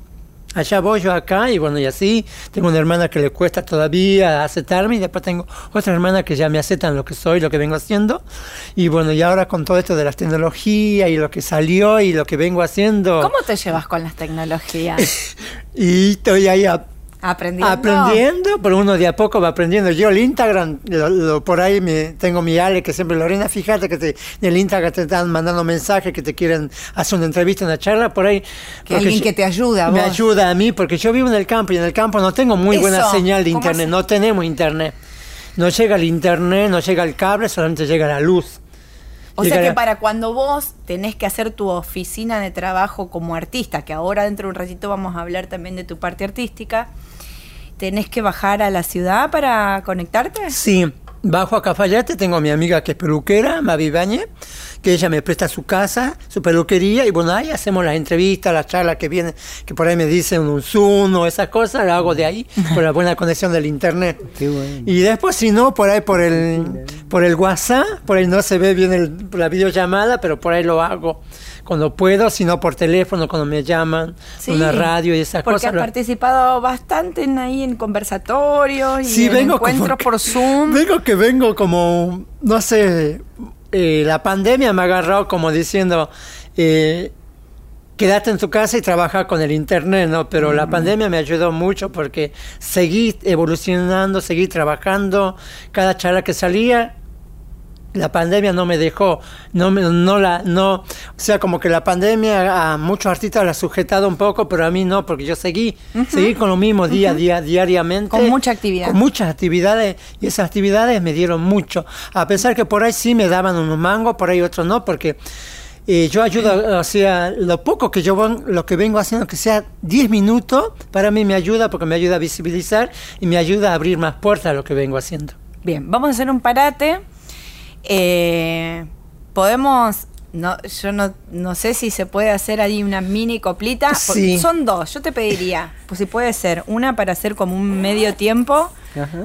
[SPEAKER 8] allá voy yo acá y bueno, y así tengo una hermana que le cuesta todavía aceptarme y después tengo otra hermana que ya me aceptan lo que soy, lo que vengo haciendo y bueno, y ahora con todo esto de las tecnologías y lo que salió y lo que vengo haciendo.
[SPEAKER 3] ¿Cómo te llevas con las tecnologías? [LAUGHS]
[SPEAKER 8] y estoy ahí a
[SPEAKER 3] Aprendiendo.
[SPEAKER 8] Aprendiendo, pero uno de a poco va aprendiendo. Yo el Instagram, por ahí me, tengo mi Ale que siempre, Lorena, fíjate que te, en el Instagram te están mandando mensajes que te quieren hacer una entrevista, una charla, por ahí.
[SPEAKER 3] Que alguien que te ayuda.
[SPEAKER 8] Me ayuda a mí, porque yo vivo en el campo y en el campo no tengo muy buena señal de internet, no tenemos internet. No llega el internet, no llega el cable, solamente llega la luz.
[SPEAKER 3] O sea que para cuando vos tenés que hacer tu oficina de trabajo como artista, que ahora dentro de un ratito vamos a hablar también de tu parte artística, ¿tenés que bajar a la ciudad para conectarte?
[SPEAKER 8] Sí, bajo a Cafayate, tengo a mi amiga que es peluquera, Mavi Bañe, que ella me presta su casa, su peluquería, y bueno, ahí hacemos las entrevistas, las charlas que vienen, que por ahí me dicen un Zoom o esas cosas, lo hago de ahí, [LAUGHS] por la buena conexión del internet. Y después, si no, por ahí por el, por el WhatsApp, por ahí no se ve bien la videollamada, pero por ahí lo hago cuando puedo, sino por teléfono, cuando me llaman, una radio y esas
[SPEAKER 3] cosas.
[SPEAKER 8] Porque
[SPEAKER 3] has participado bastante en, ahí en conversatorios y en encuentros por Zoom.
[SPEAKER 8] Vengo que vengo como, no sé, eh, la pandemia me ha agarrado como diciendo... Eh, quédate en tu casa y trabaja con el internet, ¿no? Pero la mm. pandemia me ayudó mucho porque seguí evolucionando, seguí trabajando, cada charla que salía la pandemia no me dejó, no, no la, no, o sea, como que la pandemia a muchos artistas la ha sujetado un poco, pero a mí no, porque yo seguí, seguí con lo mismo día a día, diariamente.
[SPEAKER 3] Con mucha actividad.
[SPEAKER 8] Con muchas actividades, y esas actividades me dieron mucho, a pesar que por ahí sí me daban unos mangos, por ahí otros no, porque eh, yo ayudo, o sea, lo poco que yo lo que vengo haciendo, que sea 10 minutos, para mí me ayuda, porque me ayuda a visibilizar y me ayuda a abrir más puertas a lo que vengo haciendo.
[SPEAKER 3] Bien, vamos a hacer un parate eh, podemos, no, yo no, no sé si se puede hacer ahí una mini coplita. Son dos, yo te pediría, pues si puede ser, una para hacer como un medio tiempo,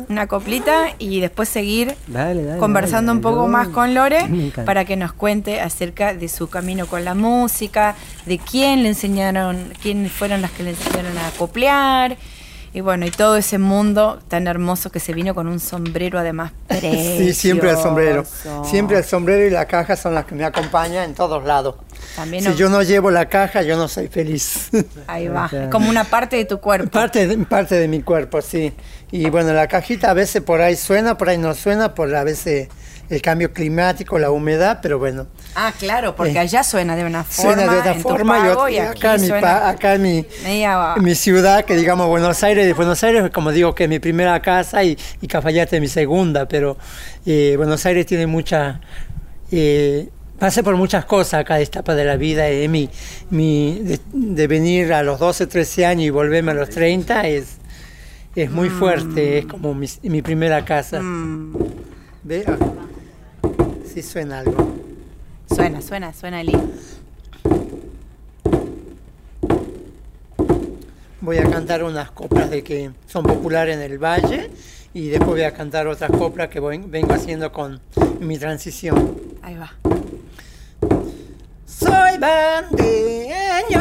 [SPEAKER 3] una coplita, y después seguir conversando un poco más con Lore para que nos cuente acerca de su camino con la música, de quién le enseñaron, quién fueron las que le enseñaron a coplear Y bueno, y todo ese mundo tan hermoso que se vino con un sombrero además precioso. [LAUGHS]
[SPEAKER 8] Sí, siempre el sombrero. Siempre el sombrero y la caja son las que me acompañan en todos lados. También si yo no llevo la caja, yo no soy feliz. [LAUGHS]
[SPEAKER 3] Ahí va, como una parte de tu cuerpo.
[SPEAKER 8] Parte de, parte de mi cuerpo, sí. Y bueno, la cajita a veces por ahí suena, por ahí no suena, por a veces el cambio climático, la humedad, pero bueno.
[SPEAKER 3] Ah, claro, porque eh, allá suena de una forma.
[SPEAKER 8] Suena de otra forma y, acá, mi, acá en mi, mi, ciudad, que digamos Buenos Aires, Buenos Aires, como digo, que es mi primera casa y, y Cafayate es mi segunda, pero eh, Buenos Aires tiene mucha. Eh, pasé por muchas cosas acá de etapa de la vida. y mi, mi, de, venir a los 12, 13 años y volverme a los 30 es, es muy fuerte, es como mi, mi primera casa. Mm. ¿Ve? Ah. Sí suena algo.
[SPEAKER 3] Suena, suena, suena lindo.
[SPEAKER 8] Voy a cantar unas coplas de que son populares en el valle y después voy a cantar otras coplas que vengo haciendo con mi transición.
[SPEAKER 3] Ahí va.
[SPEAKER 8] Soy bandeño,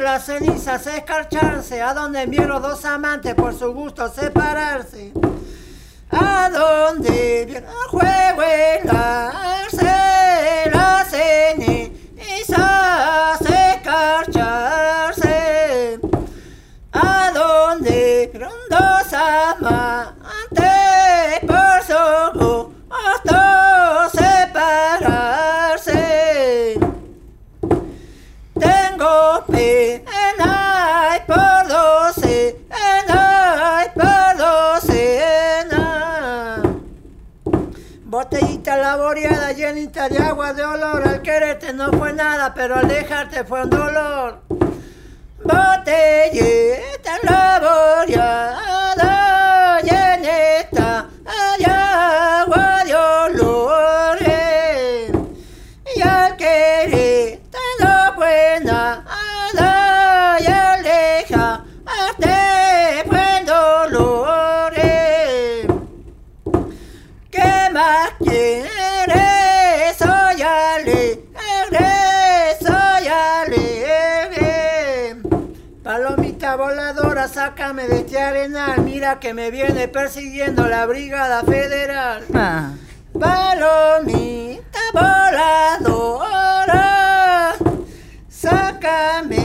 [SPEAKER 8] las cenizas escarcharse, a donde vieron dos amantes por su gusto separarse. A donde viene el juego helarse, la ceniza escarcharse. A donde vieron dos amantes de agua de olor. Al quererte no fue nada, pero al dejarte fue un dolor. Botellita laboreada sácame de este arenal. Mira que me viene persiguiendo la Brigada Federal. Ah. Palomita voladora, sácame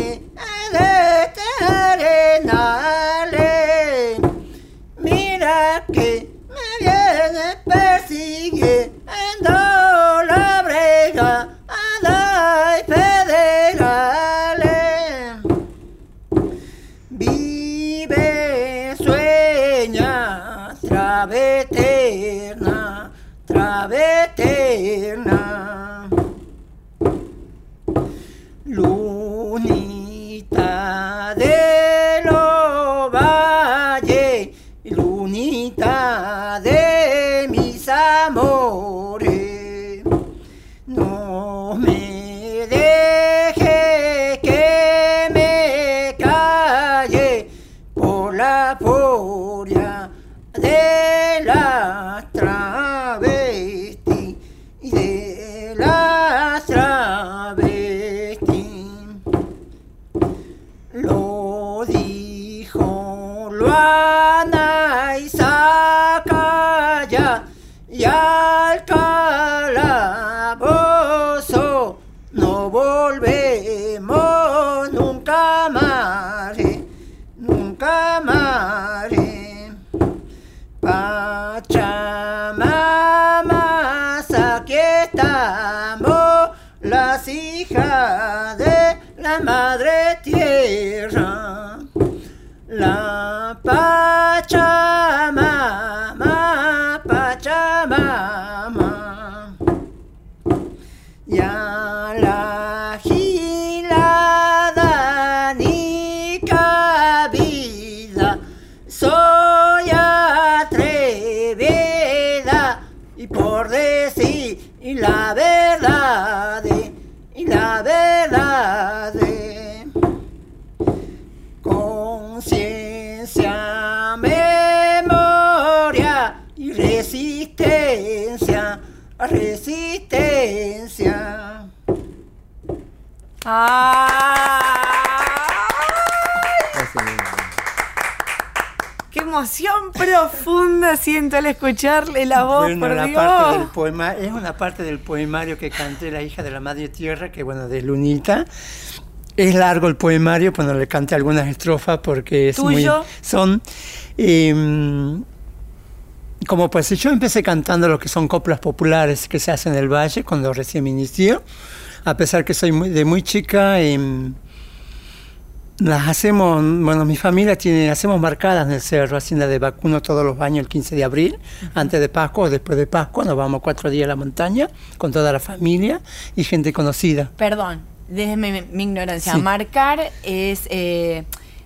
[SPEAKER 3] profunda siento al escucharle la voz,
[SPEAKER 8] Bueno,
[SPEAKER 3] por
[SPEAKER 8] la
[SPEAKER 3] Dios!
[SPEAKER 8] parte del poema, es una parte del poemario que canté La hija de la madre tierra, que bueno, de Lunita. Es largo el poemario, bueno, le canté algunas estrofas porque es
[SPEAKER 3] ¿Tuyo?
[SPEAKER 8] muy... Son... em, como pues yo empecé cantando lo que son coplas populares que se hacen en el valle cuando recién me inició, a pesar que soy muy- de muy chica, em, las hacemos, bueno, mi familia tiene, hacemos marcadas en el cerro, hacienda de vacuno todos los años el 15 de abril, antes de Pascua o después de Pascua, nos vamos cuatro días a la montaña con toda la familia y gente conocida.
[SPEAKER 3] Perdón, desde mi, ignorancia.
[SPEAKER 8] Sí.
[SPEAKER 3] Marcar es, eh,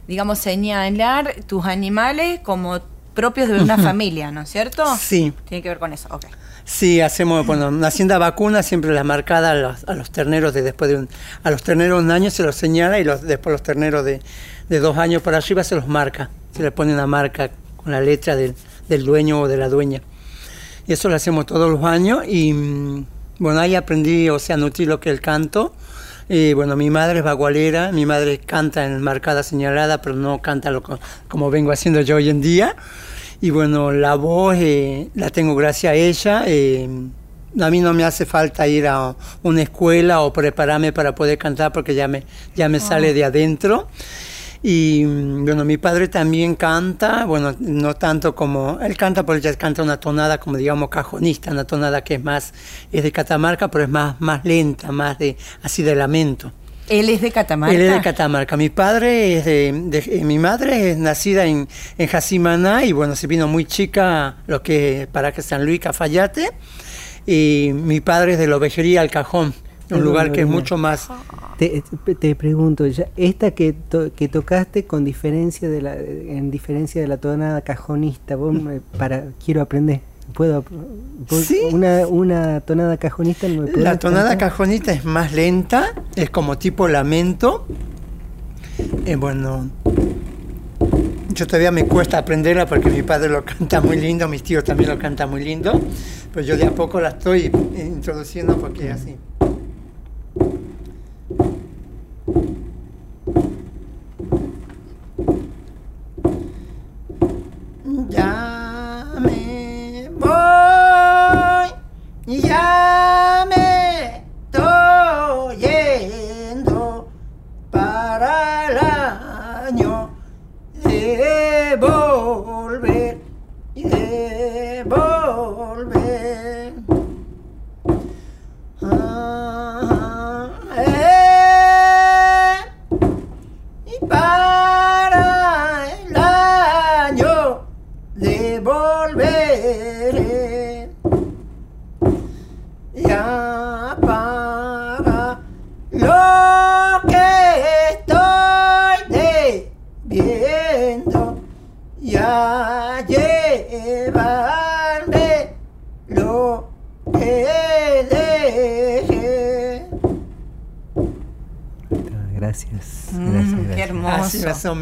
[SPEAKER 3] digamos, señalar tus animales como propios de una familia, ¿no es cierto?
[SPEAKER 8] Sí.
[SPEAKER 3] Tiene que ver con eso, ok.
[SPEAKER 8] Sí, hacemos, bueno, hacienda vacuna siempre la marcada a los, terneros de después de un, a los terneros de un año se los señala y después los terneros de, de dos años para arriba se los marca, se le pone una marca con la letra del, del dueño o de la dueña. Y eso lo hacemos todos los años y mm, bueno, ahí aprendí, o sea, nutrí lo que el canto. Y bueno, mi madre es bagualera, mi madre canta en marcada señalada, pero no canta lo co- como vengo haciendo yo hoy en día. Y bueno, la voz eh, la tengo gracias a ella. eh, a mí no me hace falta ir a una escuela o prepararme para poder cantar porque ya me, ya me sale de adentro. Y mm, bueno, mi padre también canta, bueno, no tanto como, él canta, pero ella canta una tonada como digamos cajonista, una tonada que es más, es de Catamarca, pero es más, más lenta, más de, así de lamento.
[SPEAKER 3] Él es de Catamarca.
[SPEAKER 8] Él es de Catamarca. Mi padre es de, de- eh, mi madre es nacida en, en Jacimaná y bueno, se vino muy chica lo que es Paraque San Luis, Cafayate. Y mi padre es de la ovejería Al Cajón, un lugar que es mucho más.
[SPEAKER 4] Te, te pregunto, ya, esta que, to- que tocaste con diferencia de la, en diferencia de la tonada cajonista, vos me- para quiero aprender. ¿Puedo?
[SPEAKER 8] Sí.
[SPEAKER 4] Una, una tonada cajonista no me
[SPEAKER 8] La tonada
[SPEAKER 4] cantar?
[SPEAKER 8] cajonita es más lenta, es como tipo lamento. Eh, bueno, yo todavía me cuesta aprenderla porque mi padre lo canta muy lindo, mis tíos también lo cantan muy lindo, pero yo de a poco la estoy introduciendo porque es así. Ya ya me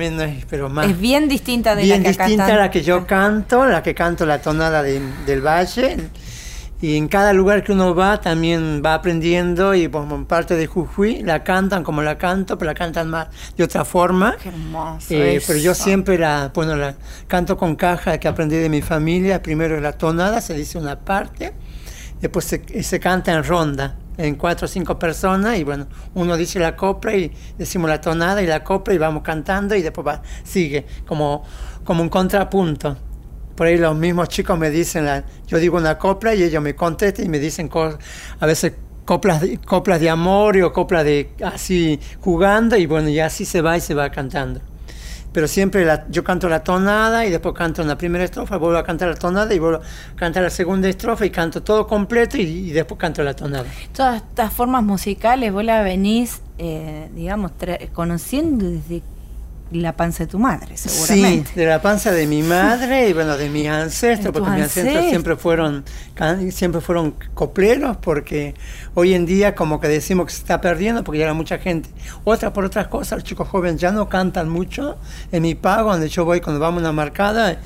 [SPEAKER 8] Menos, pero más.
[SPEAKER 3] Es bien distinta de
[SPEAKER 8] bien
[SPEAKER 3] la que acá
[SPEAKER 8] distinta a
[SPEAKER 3] están-
[SPEAKER 8] la que yo canto, la que canto la tonada de- del valle. Y en cada lugar que uno va también va aprendiendo y por parte de Jujuy la cantan como la canto, pero la cantan más de otra forma.
[SPEAKER 3] Qué hermoso.
[SPEAKER 8] Eh, pero yo siempre la, bueno, la canto con caja que aprendí de mi familia. Primero la tonada, se dice una parte, después se, se canta en ronda, en cuatro o cinco personas, y bueno, uno dice la copla y decimos la tonada y la copla y vamos cantando y después va- sigue como, como un contrapunto. Por ahí los mismos chicos me dicen, la- yo digo una copla y ellos me contestan y me dicen a veces coplas de, coplas de amor o coplas de así jugando y bueno, y así se va y se va cantando. Pero siempre la- yo canto la tonada y después canto una primera estrofa, vuelvo a cantar la tonada y vuelvo a cantar la segunda estrofa y canto todo completo y, después canto la tonada.
[SPEAKER 3] Todas estas formas musicales vos las venís, eh, digamos, conociendo desde la panza de tu madre, seguramente.
[SPEAKER 8] Sí, de la panza de mi madre y bueno, de mis ancestros, porque mis ancestros siempre fueron, siempre fueron copleros, porque hoy en día como que decimos que se está perdiendo porque ya era mucha gente. Otra por otras cosas, los chicos jóvenes ya no cantan mucho. En mi pago, donde yo voy cuando vamos a una marcada,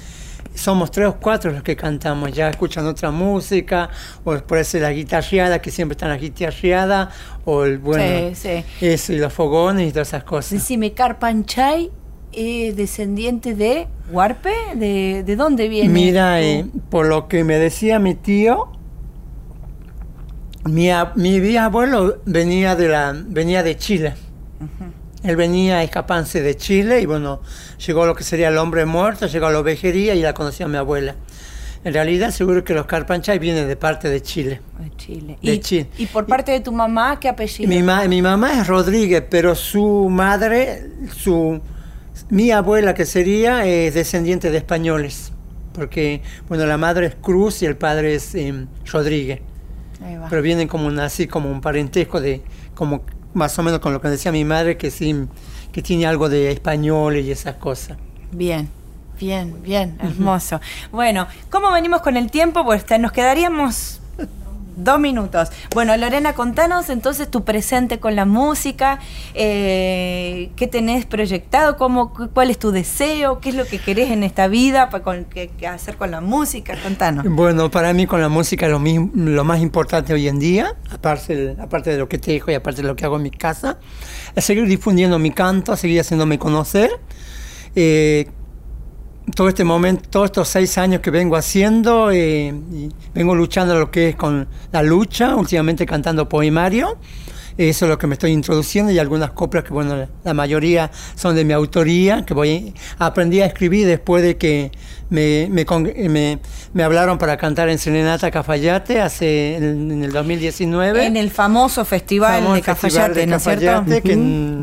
[SPEAKER 8] somos tres o cuatro los que cantamos, ya escuchan otra música, o por eso la guitarreada, que siempre están la guitarreada, o el, bueno,
[SPEAKER 3] Sí, sí.
[SPEAKER 8] eso, y los fogones y todas esas cosas.
[SPEAKER 3] Decime, Carpanchay es descendiente de Huarpe, ¿De, de dónde viene?
[SPEAKER 8] Mira, eh, por lo que me decía mi tío, mi, mi bisabuelo venía de la venía de Chile. Él venía a escaparse de Chile y bueno, llegó lo que sería el hombre muerto, llegó a la ovejería y la conoció a mi abuela. En realidad seguro que los Carpanchay vienen de parte de Chile.
[SPEAKER 3] de Chile.
[SPEAKER 8] de
[SPEAKER 3] y,
[SPEAKER 8] Chile.
[SPEAKER 3] y por parte de tu mamá, ¿qué apellido?
[SPEAKER 8] Mi, ma- mi mamá es Rodríguez, pero su madre, su mi abuela que sería es descendiente de españoles, porque bueno la madre es Cruz y el padre es em, Rodríguez,
[SPEAKER 3] Ahí va.
[SPEAKER 8] pero vienen como un, así como un parentesco de como más o menos con lo que decía mi madre que sí que tiene algo de españoles y esas cosas.
[SPEAKER 3] Bien, bien, bien, hermoso. Bueno, ¿cómo venimos con el tiempo? Pues nos quedaríamos dos minutos. Bueno, Lorena, contanos entonces tu presente con la música, eh, qué tenés proyectado, cómo, cu- cuál es tu deseo, qué es lo que querés en esta vida, pa- con, qué, hacer con la música, contanos.
[SPEAKER 8] Bueno, para mí con la música lo, lo más importante hoy en día, aparte, de lo que tejo y aparte de lo que hago en mi casa, es seguir difundiendo mi canto, seguir haciéndome conocer. Eh, todo este momento, todos estos seis años que vengo haciendo, eh, y vengo luchando lo que es con la lucha, últimamente cantando poemario. Eso es lo que me estoy introduciendo y algunas coplas que, bueno, la, mayoría son de mi autoría, que voy aprendí a escribir después de que me, me, me- me hablaron para cantar en Serenata Cafayate hace en, en el 2019.
[SPEAKER 3] En el famoso festival
[SPEAKER 8] Famoso
[SPEAKER 3] de
[SPEAKER 8] festival
[SPEAKER 3] Cafayate,
[SPEAKER 8] de
[SPEAKER 3] ¿no es cierto?
[SPEAKER 8] Cafayate, que
[SPEAKER 3] Ujú.
[SPEAKER 8] no-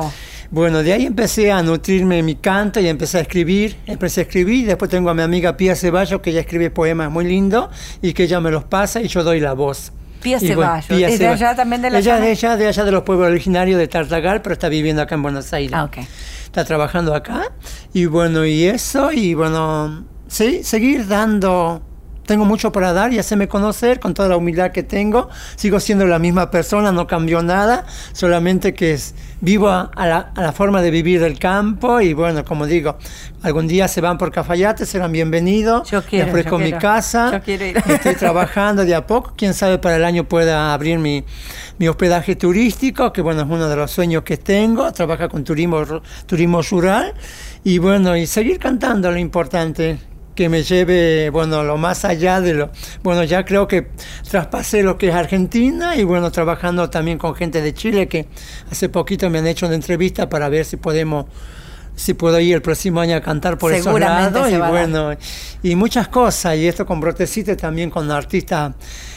[SPEAKER 3] Wow.
[SPEAKER 8] Bueno, de ahí empecé a nutrirme mi canto y empecé a escribir. Empecé a escribir, después tengo a mi amiga Pía Ceballos, que ella escribe poemas muy lindos y que ella me los pasa y yo doy la voz.
[SPEAKER 3] Pía
[SPEAKER 8] Y bueno,
[SPEAKER 3] Ceballos,
[SPEAKER 8] Pía
[SPEAKER 3] ¿es de allá también de la
[SPEAKER 8] Ella
[SPEAKER 3] zona?
[SPEAKER 8] de ella, de allá de los pueblos originarios de Tartagal, pero está viviendo acá en Buenos Aires.
[SPEAKER 3] Ah, ok.
[SPEAKER 8] Está trabajando acá. Y bueno, y eso, y bueno, sí, seguir dando. Tengo mucho para dar y hacerme conocer con toda la humildad que tengo. Sigo siendo la misma persona, no cambió nada, solamente que es, vivo a, a la, a la forma de vivir del campo y bueno, como digo, algún día se van por Cafayate, serán bienvenidos.
[SPEAKER 3] Yo quiero,
[SPEAKER 8] Les ofrezco
[SPEAKER 3] yo
[SPEAKER 8] mi
[SPEAKER 3] quiero.
[SPEAKER 8] casa.
[SPEAKER 3] Yo quiero ir.
[SPEAKER 8] Estoy [LAUGHS] trabajando de a poco. Quién sabe para el año pueda abrir mi, mi hospedaje turístico, que bueno, es uno de los sueños que tengo. Trabajar con turismo, turismo rural. Y bueno, y seguir cantando lo importante que me lleve, bueno, lo más allá de lo... Bueno, ya creo que traspasé lo que es Argentina y bueno, trabajando también con gente de Chile que hace poquito me han hecho una entrevista para ver si podemos si puedo ir el próximo año a cantar por esos lados y bueno y muchas cosas. Y esto con Brotecito también con artistas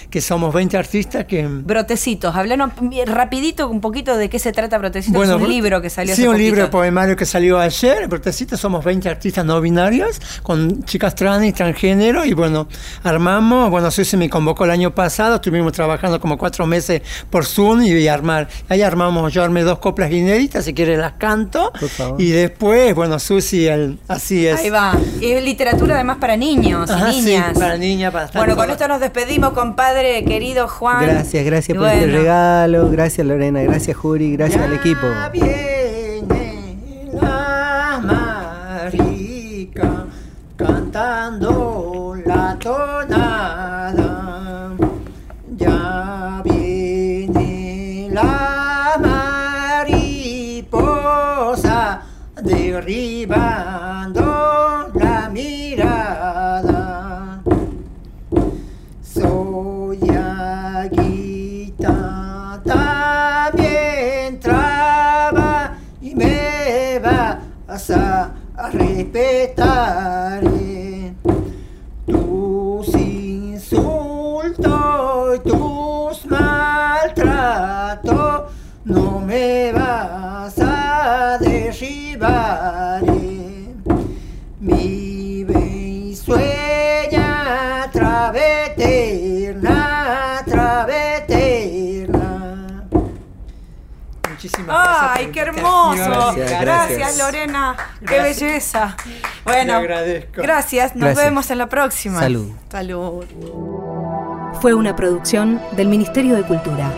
[SPEAKER 8] que somos 20 artistas que
[SPEAKER 3] Brotecitos, hablanos rapidito un poquito de qué se trata Brotecitos, es un
[SPEAKER 8] Bro-
[SPEAKER 3] libro que salió
[SPEAKER 8] Sí,
[SPEAKER 3] hace
[SPEAKER 8] un
[SPEAKER 3] poquito.
[SPEAKER 8] libro de poemario que salió ayer. Brotecito somos 20 artistas no binarios con chicas trans y transgénero. Y bueno, armamos. Bueno, Susi me convocó el año pasado. Estuvimos trabajando como cuatro meses por Zoom y, y armar. Ahí armamos. Yo armé dos coplas inéditas. Si quieres, las canto.
[SPEAKER 4] Por favor.
[SPEAKER 8] Y después, bueno, Susi, el, así es.
[SPEAKER 3] Ahí va. Y es literatura además para niños
[SPEAKER 8] Ajá,
[SPEAKER 3] y
[SPEAKER 8] sí,
[SPEAKER 3] niñas.
[SPEAKER 8] para niñas, para estar
[SPEAKER 3] Bueno, con esto nos despedimos, compadre, querido Juan.
[SPEAKER 4] Gracias, gracias
[SPEAKER 3] Y
[SPEAKER 4] por este regalo, gracias Lorena, gracias Juri, gracias al equipo.
[SPEAKER 8] Ya viene la marica cantando la tonada. Respetar. Tus insultos y tus maltratos no me vas a derribar. Gracias.
[SPEAKER 3] ¡Ay, qué hermoso! Gracias,
[SPEAKER 4] Gracias.
[SPEAKER 3] Lorena. ¡Qué belleza! Bueno,
[SPEAKER 8] Te agradezco.
[SPEAKER 3] gracias. Nos
[SPEAKER 4] Gracias.
[SPEAKER 3] vemos en la próxima.
[SPEAKER 4] Salud.
[SPEAKER 3] Salud.
[SPEAKER 2] Fue una producción del Ministerio de Cultura.